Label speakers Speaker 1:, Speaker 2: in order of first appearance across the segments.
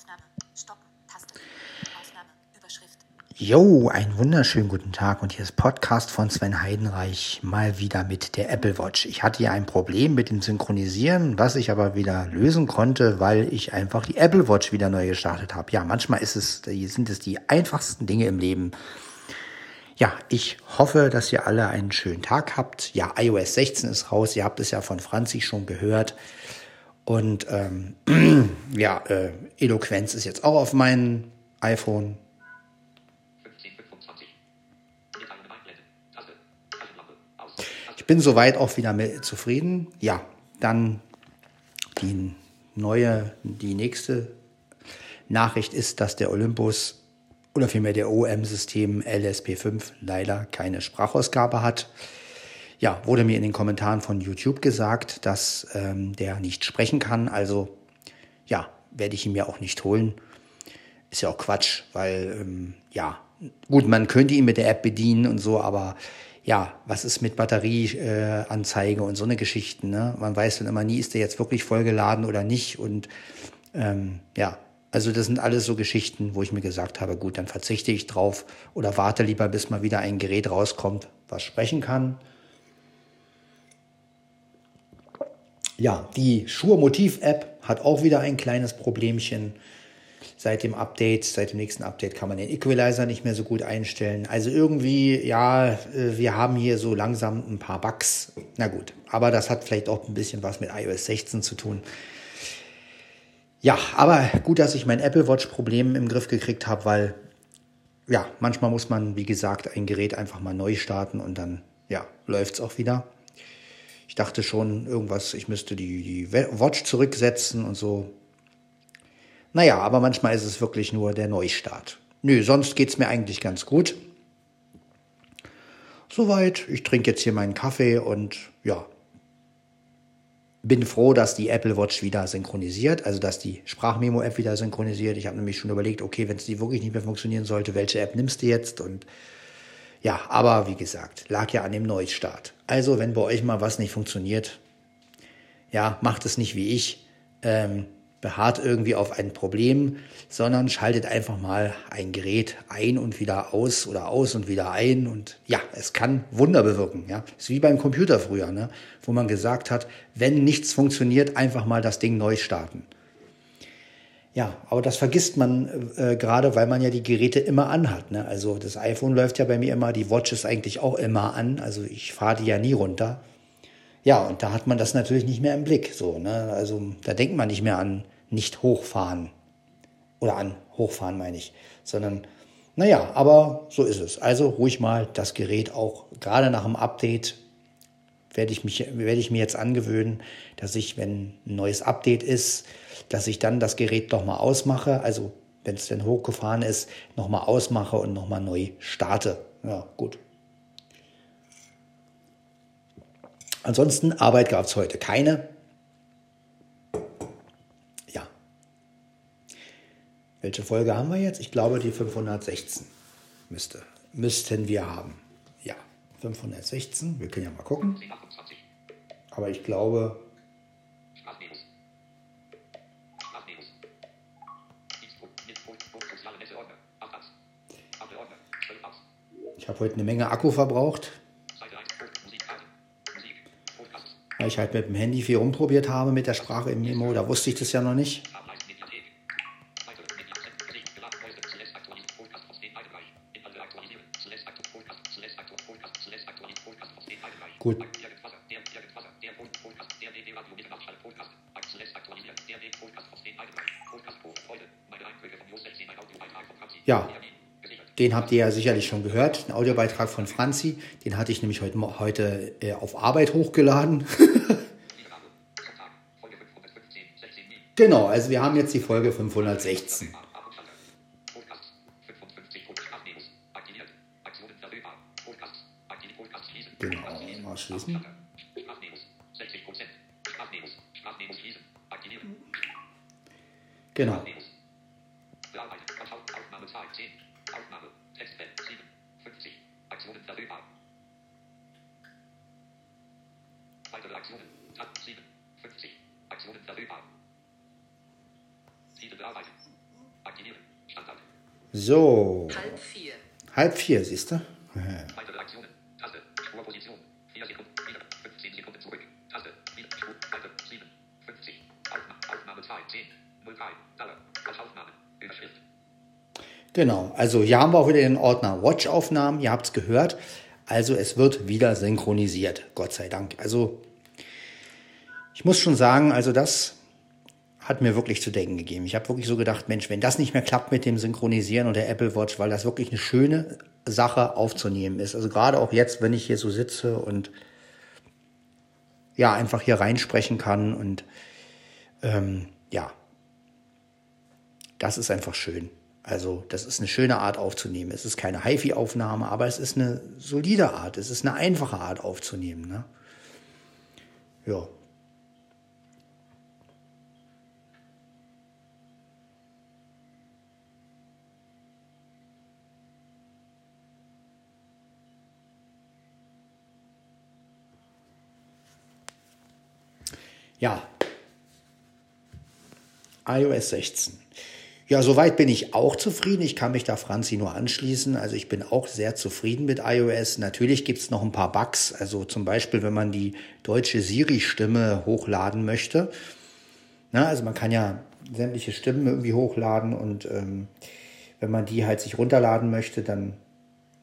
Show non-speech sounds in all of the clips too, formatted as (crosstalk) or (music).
Speaker 1: Aufnahme. Stoppen. Taste. Aufnahme. Überschrift.
Speaker 2: Jo, einen wunderschönen guten Tag und hier ist Podcast von Sven Heidenreich mal wieder mit der Apple Watch. Ich hatte ja ein Problem mit dem Synchronisieren, was ich aber wieder lösen konnte, weil ich einfach die Apple Watch wieder neu gestartet habe. Ja, manchmal ist es, sind es die einfachsten Dinge im Leben. Ja, ich hoffe, dass ihr alle einen schönen Tag habt. Ja, iOS 16 ist raus. Ihr habt es ja von Franzi schon gehört. Und ähm, (clears throat) ja, äh, Eloquenz ist jetzt auch auf meinem iPhone. Ich bin soweit auch wieder mit zufrieden. Ja, dann die neue, die nächste Nachricht ist, dass der Olympus oder vielmehr der OM-System LSP5 leider keine Sprachausgabe hat ja, wurde mir in den Kommentaren von YouTube gesagt, dass ähm, der nicht sprechen kann. Also ja, werde ich ihn mir auch nicht holen. Ist ja auch Quatsch, weil ähm, ja, gut, man könnte ihn mit der App bedienen und so, aber ja, was ist mit Batterieanzeige äh, und so eine Geschichten? Ne? Man weiß dann immer nie, ist der jetzt wirklich vollgeladen oder nicht. Und ähm, ja, also das sind alles so Geschichten, wo ich mir gesagt habe, gut, dann verzichte ich drauf oder warte lieber, bis mal wieder ein Gerät rauskommt, was sprechen kann. Ja, die Schuhe Motiv App hat auch wieder ein kleines Problemchen. Seit dem Update, seit dem nächsten Update kann man den Equalizer nicht mehr so gut einstellen. Also irgendwie, ja, äh, wir haben hier so langsam ein paar Bugs. Na gut, aber das hat vielleicht auch ein bisschen was mit iOS 16 zu tun. Ja, aber gut, dass ich mein Apple Watch Problem im Griff gekriegt habe, weil ja, manchmal muss man, wie gesagt, ein Gerät einfach mal neu starten und dann ja, läuft's auch wieder. Ich dachte schon irgendwas, ich müsste die, die Watch zurücksetzen und so. Naja, aber manchmal ist es wirklich nur der Neustart. Nö, sonst geht's mir eigentlich ganz gut. Soweit, ich trinke jetzt hier meinen Kaffee und ja, bin froh, dass die Apple Watch wieder synchronisiert, also dass die Sprachmemo-App wieder synchronisiert. Ich habe nämlich schon überlegt, okay, wenn es die wirklich nicht mehr funktionieren sollte, welche App nimmst du jetzt? Und ja, aber wie gesagt, lag ja an dem Neustart. Also, wenn bei euch mal was nicht funktioniert, ja, macht es nicht wie ich, ähm, beharrt irgendwie auf ein Problem, sondern schaltet einfach mal ein Gerät ein und wieder aus oder aus und wieder ein und ja, es kann Wunder bewirken, ja. Ist wie beim Computer früher, ne, wo man gesagt hat, wenn nichts funktioniert, einfach mal das Ding neu starten. Ja, aber das vergisst man äh, gerade, weil man ja die Geräte immer anhat. Ne? Also das iPhone läuft ja bei mir immer, die Watch ist eigentlich auch immer an. Also ich fahre die ja nie runter. Ja, und da hat man das natürlich nicht mehr im Blick. So, ne? Also da denkt man nicht mehr an nicht hochfahren. Oder an hochfahren meine ich. Sondern, naja, aber so ist es. Also ruhig mal das Gerät auch gerade nach dem Update werde ich, mich, werde ich mir jetzt angewöhnen, dass ich, wenn ein neues Update ist, dass ich dann das Gerät nochmal ausmache, also wenn es denn hochgefahren ist, nochmal ausmache und nochmal neu starte. Ja, gut. Ansonsten Arbeit gab es heute keine. Ja. Welche Folge haben wir jetzt? Ich glaube, die 516 müsste, müssten wir haben. Ja, 516. Wir können ja mal gucken. Aber ich glaube, heute eine Menge Akku verbraucht. Weil ich halt mit dem Handy viel rumprobiert habe mit der Sprache im Memo. Da wusste ich das ja noch nicht. Gut. Ja, den habt ihr ja sicherlich schon gehört, ein Audiobeitrag von Franzi. Den hatte ich nämlich heute, heute äh, auf Arbeit hochgeladen. (laughs) genau, also wir haben jetzt die Folge 516. Genau, mal schließen. Genau. Aktionen. Tab 7. 50. Aktionen verfügbar. Ziele bearbeiten. So,
Speaker 1: Halb vier.
Speaker 2: halb vier, siehst du?
Speaker 3: Weitere Aktionen. Taste. Spurposition. 4 Sekunden. Wieder. 15 Sekunden zurück. Taste. Wieder. Spur. Weiter. 7. 50. Aufnahme. Aufnahme 2. 10. 03. Dauer. Als Aufnahme. Überschrift.
Speaker 2: Genau, also hier haben wir auch wieder den Ordner Watch-Aufnahmen, ihr habt es gehört. Also es wird wieder synchronisiert, Gott sei Dank. Also ich muss schon sagen, also das hat mir wirklich zu denken gegeben. Ich habe wirklich so gedacht, Mensch, wenn das nicht mehr klappt mit dem Synchronisieren und der Apple Watch, weil das wirklich eine schöne Sache aufzunehmen ist. Also gerade auch jetzt, wenn ich hier so sitze und ja, einfach hier reinsprechen kann und ähm, ja, das ist einfach schön. Also das ist eine schöne Art aufzunehmen. Es ist keine HiFi-Aufnahme, aber es ist eine solide Art. Es ist eine einfache Art aufzunehmen. Ne? Ja. Ja. iOS 16. Ja, soweit bin ich auch zufrieden. Ich kann mich da Franzi nur anschließen. Also ich bin auch sehr zufrieden mit iOS. Natürlich gibt's noch ein paar Bugs. Also zum Beispiel, wenn man die deutsche Siri-Stimme hochladen möchte. Na, also man kann ja sämtliche Stimmen irgendwie hochladen und ähm, wenn man die halt sich runterladen möchte, dann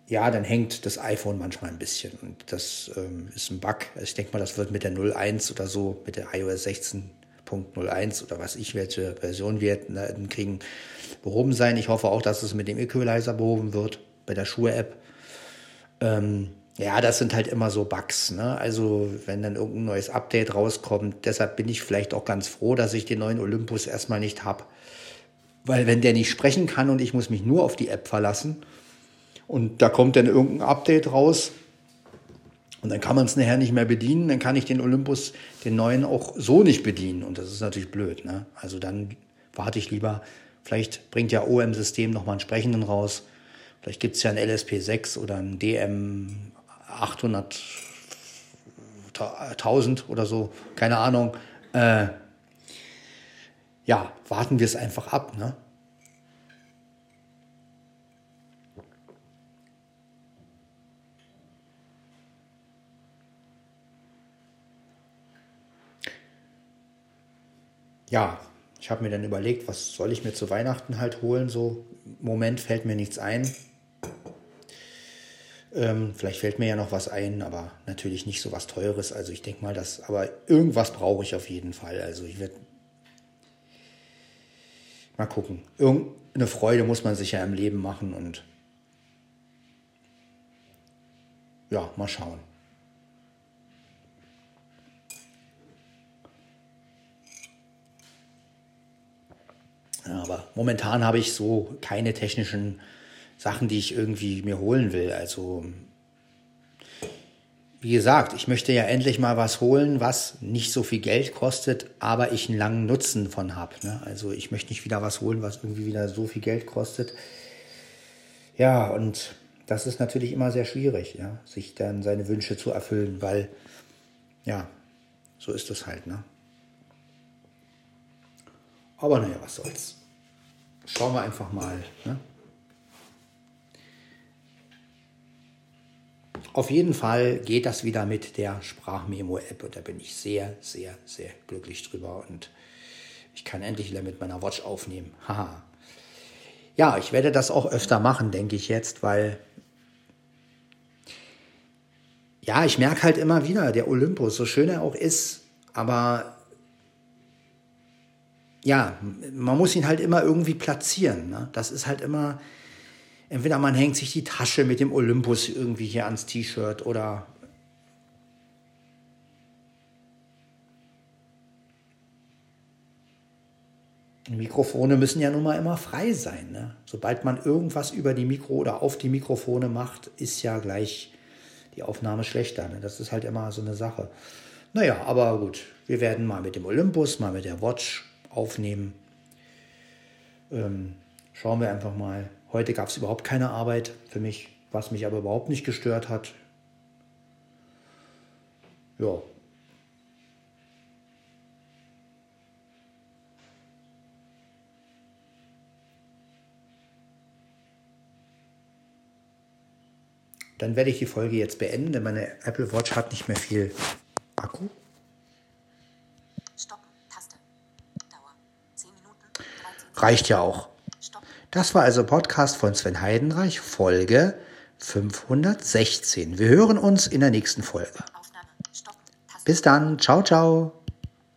Speaker 2: ja, dann hängt das iPhone manchmal ein bisschen und das ähm, ist ein Bug. Also ich denke mal, das wird mit der 01 oder so, mit der iOS 16.01 oder was ich, welche Version wir kriegen, behoben sein. Ich hoffe auch, dass es mit dem Equalizer behoben wird bei der Schuhe-App. Ähm, ja, das sind halt immer so Bugs. Ne? Also wenn dann irgendein neues Update rauskommt, deshalb bin ich vielleicht auch ganz froh, dass ich den neuen Olympus erstmal nicht hab, Weil wenn der nicht sprechen kann und ich muss mich nur auf die App verlassen und da kommt dann irgendein Update raus und dann kann man es nachher nicht mehr bedienen, dann kann ich den Olympus, den neuen, auch so nicht bedienen. Und das ist natürlich blöd. Ne? Also dann warte ich lieber, vielleicht bringt ja OM-System nochmal einen sprechenden raus. Vielleicht gibt es ja ein LSP6 oder ein DM 800 1000 oder so, keine Ahnung. Äh, ja, warten wir es einfach ab. Ne? Ja, ich habe mir dann überlegt, was soll ich mir zu Weihnachten halt holen. So, Moment fällt mir nichts ein. Ähm, vielleicht fällt mir ja noch was ein, aber natürlich nicht so was Teures. Also ich denke mal, dass, aber irgendwas brauche ich auf jeden Fall. Also ich werde mal gucken. Irgendeine Freude muss man sich ja im Leben machen und ja, mal schauen. Ja, aber momentan habe ich so keine technischen Sachen, die ich irgendwie mir holen will. Also, wie gesagt, ich möchte ja endlich mal was holen, was nicht so viel Geld kostet, aber ich einen langen Nutzen von habe. Ne? Also ich möchte nicht wieder was holen, was irgendwie wieder so viel Geld kostet. Ja, und das ist natürlich immer sehr schwierig, ja, sich dann seine Wünsche zu erfüllen, weil, ja, so ist es halt, ne? Aber naja, was soll's. Schauen wir einfach mal. Ne? Auf jeden Fall geht das wieder mit der Sprachmemo-App und da bin ich sehr, sehr, sehr glücklich drüber und ich kann endlich wieder mit meiner Watch aufnehmen. Haha. Ja, ich werde das auch öfter machen, denke ich jetzt, weil ja, ich merke halt immer wieder, der Olympus, so schön er auch ist, aber ja, man muss ihn halt immer irgendwie platzieren. Ne? Das ist halt immer, entweder man hängt sich die Tasche mit dem Olympus irgendwie hier ans T-Shirt oder Mikrofone müssen ja nun mal immer frei sein. Ne? Sobald man irgendwas über die Mikro oder auf die Mikrofone macht, ist ja gleich die Aufnahme schlechter. Ne? Das ist halt immer so eine Sache. Naja, aber gut, wir werden mal mit dem Olympus, mal mit der Watch aufnehmen. Ähm, schauen wir einfach mal. Heute gab es überhaupt keine Arbeit für mich, was mich aber überhaupt nicht gestört hat. Ja. Dann werde ich die Folge jetzt beenden, denn meine Apple Watch hat nicht mehr viel Akku. Reicht ja auch. Das war also Podcast von Sven Heidenreich, Folge 516. Wir hören uns in der nächsten Folge. Bis dann. Ciao, ciao.